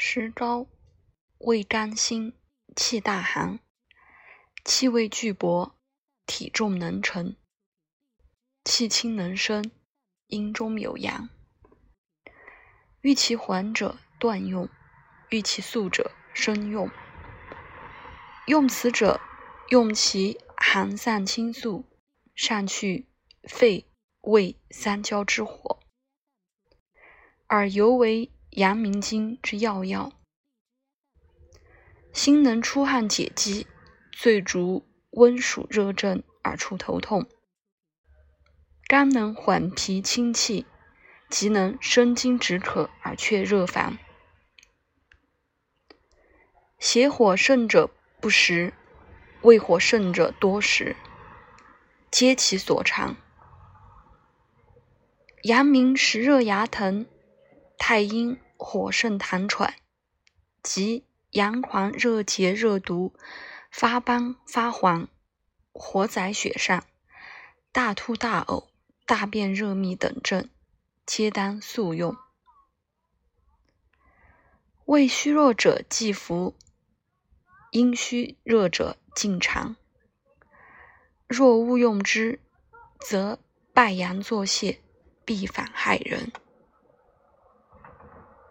石膏，味甘辛，气大寒，气味巨薄，体重能沉，气轻能生，阴中有阳。欲其缓者断用，欲其速者生用。用此者，用其寒散清肃，善去肺胃三焦之火，而尤为阳明经之要药。心能出汗解肌，最逐温暑热症而出头痛；肝能缓脾清气，即能生津止渴而却热烦。邪火盛者不食，胃火盛者多食，皆其所长。阳明实热牙疼，太阴火盛痰喘，即阳黄热结热毒，发斑发黄，火载血上，大吐大呕，大便热秘等症，皆当速用。胃虚弱者忌服，阴虚热者禁尝。若误用之，则败阳作泻，必反害人。